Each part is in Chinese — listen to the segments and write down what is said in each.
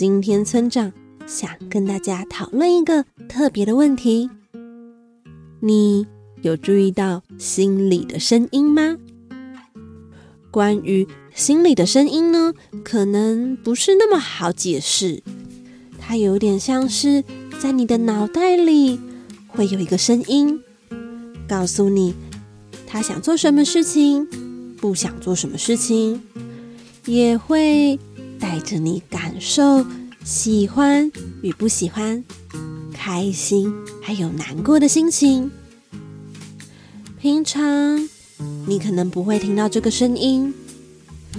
今天村长想跟大家讨论一个特别的问题：你有注意到心里的声音吗？关于心里的声音呢，可能不是那么好解释。它有点像是在你的脑袋里会有一个声音，告诉你他想做什么事情，不想做什么事情，也会带着你感受喜欢与不喜欢，开心还有难过的心情。平常你可能不会听到这个声音，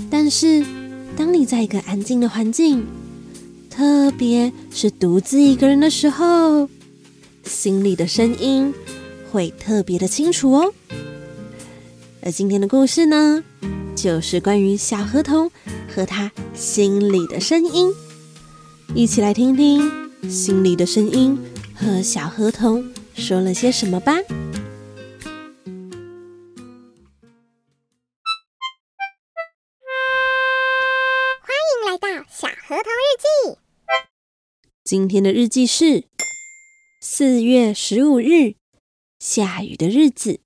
但是当你在一个安静的环境，特别是独自一个人的时候，心里的声音会特别的清楚哦。而今天的故事呢，就是关于小河童和他心里的声音。一起来听听心里的声音和小河童说了些什么吧。欢迎来到小河童日记。今天的日记是四月十五日，下雨的日子。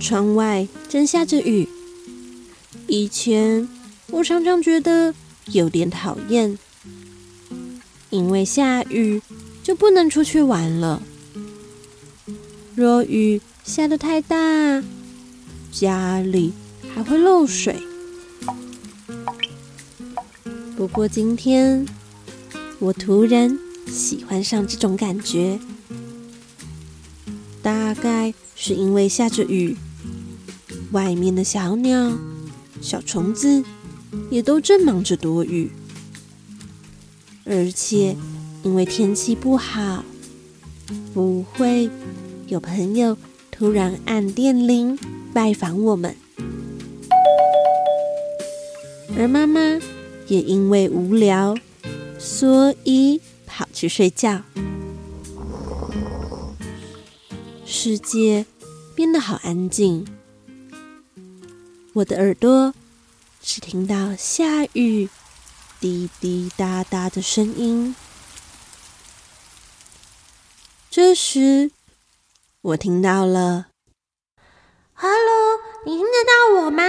窗外正下着雨。以前我常常觉得有点讨厌，因为下雨就不能出去玩了。若雨下得太大，家里还会漏水。不过今天，我突然喜欢上这种感觉，大概是因为下着雨，外面的小鸟、小虫子也都正忙着躲雨，而且因为天气不好，不会。有朋友突然按电铃拜访我们，而妈妈也因为无聊，所以跑去睡觉。世界变得好安静，我的耳朵只听到下雨滴滴答答的声音。这时，我听到了，Hello，你听得到我吗？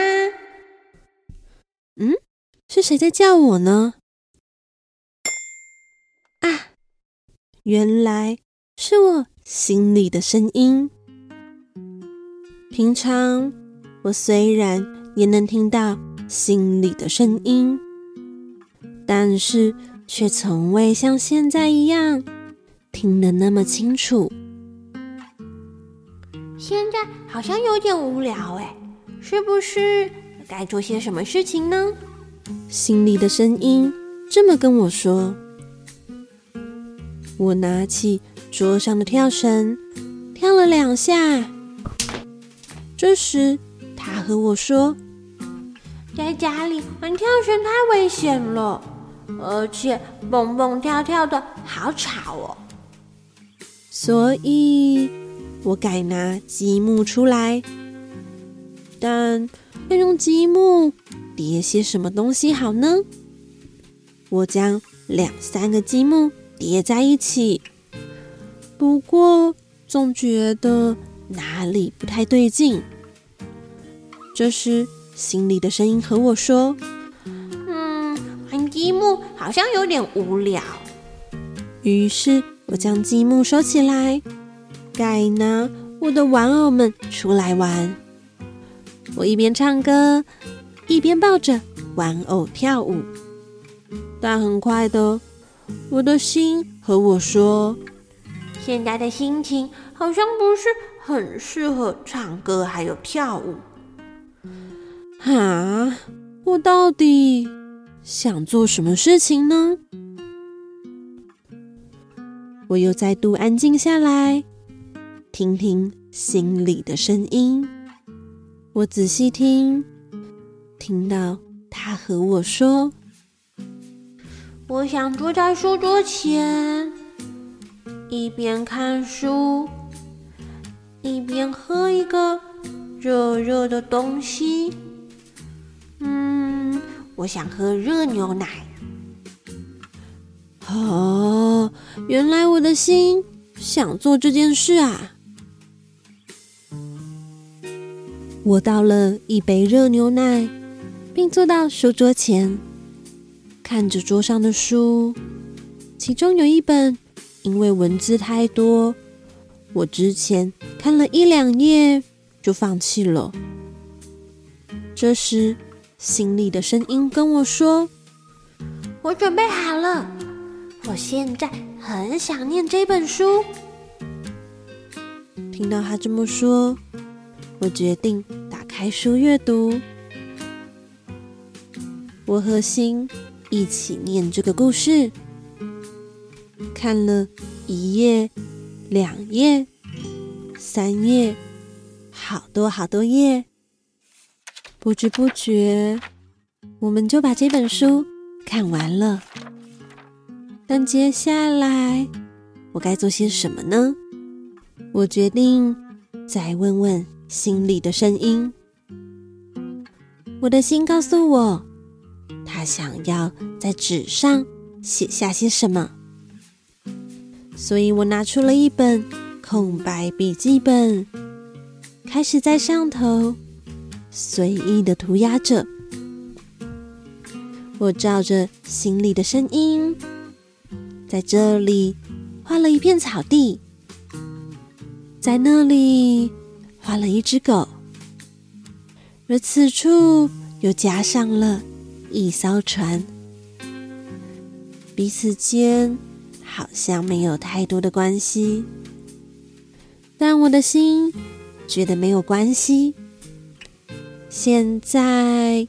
嗯，是谁在叫我呢？原来是我心里的声音。平常我虽然也能听到心里的声音，但是却从未像现在一样听得那么清楚。现在好像有点无聊哎，是不是该做些什么事情呢？心里的声音这么跟我说。我拿起桌上的跳绳，跳了两下。这时，他和我说：“在家里玩跳绳太危险了，而且蹦蹦跳跳的好吵哦。”所以。我改拿积木出来，但要用积木叠些什么东西好呢？我将两三个积木叠在一起，不过总觉得哪里不太对劲。这时，心里的声音和我说：“嗯，玩积木好像有点无聊。”于是，我将积木收起来。该拿我的玩偶们出来玩。我一边唱歌，一边抱着玩偶跳舞。但很快的，我的心和我说：“现在的心情好像不是很适合唱歌，还有跳舞。”啊，我到底想做什么事情呢？我又再度安静下来，听听心里的声音。我仔细听，听到他和我说：“我想坐在书桌前，一边看书，一边喝一个热热的东西。嗯，我想喝热牛奶。”哦，原来我的心想做这件事啊！我倒了一杯热牛奶，并坐到书桌前，看着桌上的书。其中有一本，因为文字太多，我之前看了一两页就放弃了。这时，心里的声音跟我说：“我准备好了。”我现在很想念这本书。听到他这么说，我决定打开书阅读。我和心一起念这个故事，看了一页、两页、三页，好多好多页。不知不觉，我们就把这本书看完了。但接下来我该做些什么呢？我决定再问问心里的声音。我的心告诉我，他想要在纸上写下些什么，所以我拿出了一本空白笔记本，开始在上头随意的涂鸦着。我照着心里的声音。在这里画了一片草地，在那里画了一只狗，而此处又加上了一艘船，彼此间好像没有太多的关系，但我的心觉得没有关系。现在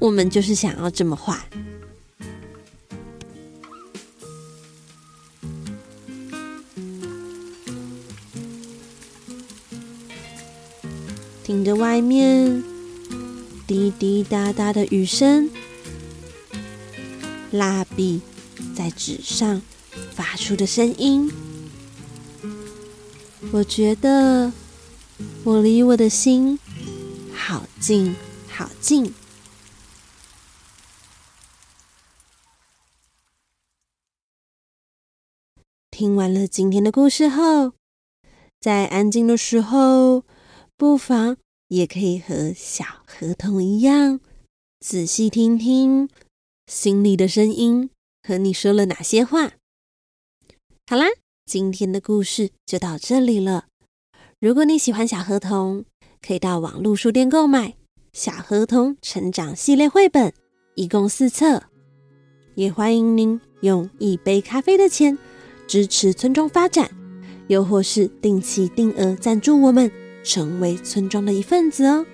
我们就是想要这么画。听着外面滴滴答答的雨声，蜡笔在纸上发出的声音，我觉得我离我的心好近好近。听完了今天的故事后，在安静的时候，不妨也可以和小河童一样，仔细听听心里的声音和你说了哪些话。好啦，今天的故事就到这里了。如果你喜欢小河童，可以到网络书店购买《小河童成长系列绘本》，一共四册。也欢迎您用一杯咖啡的钱支持村庄发展，又或是定期定额赞助我们。成为村庄的一份子哦。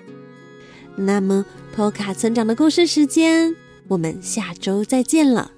那么，托卡村长的故事时间，我们下周再见了。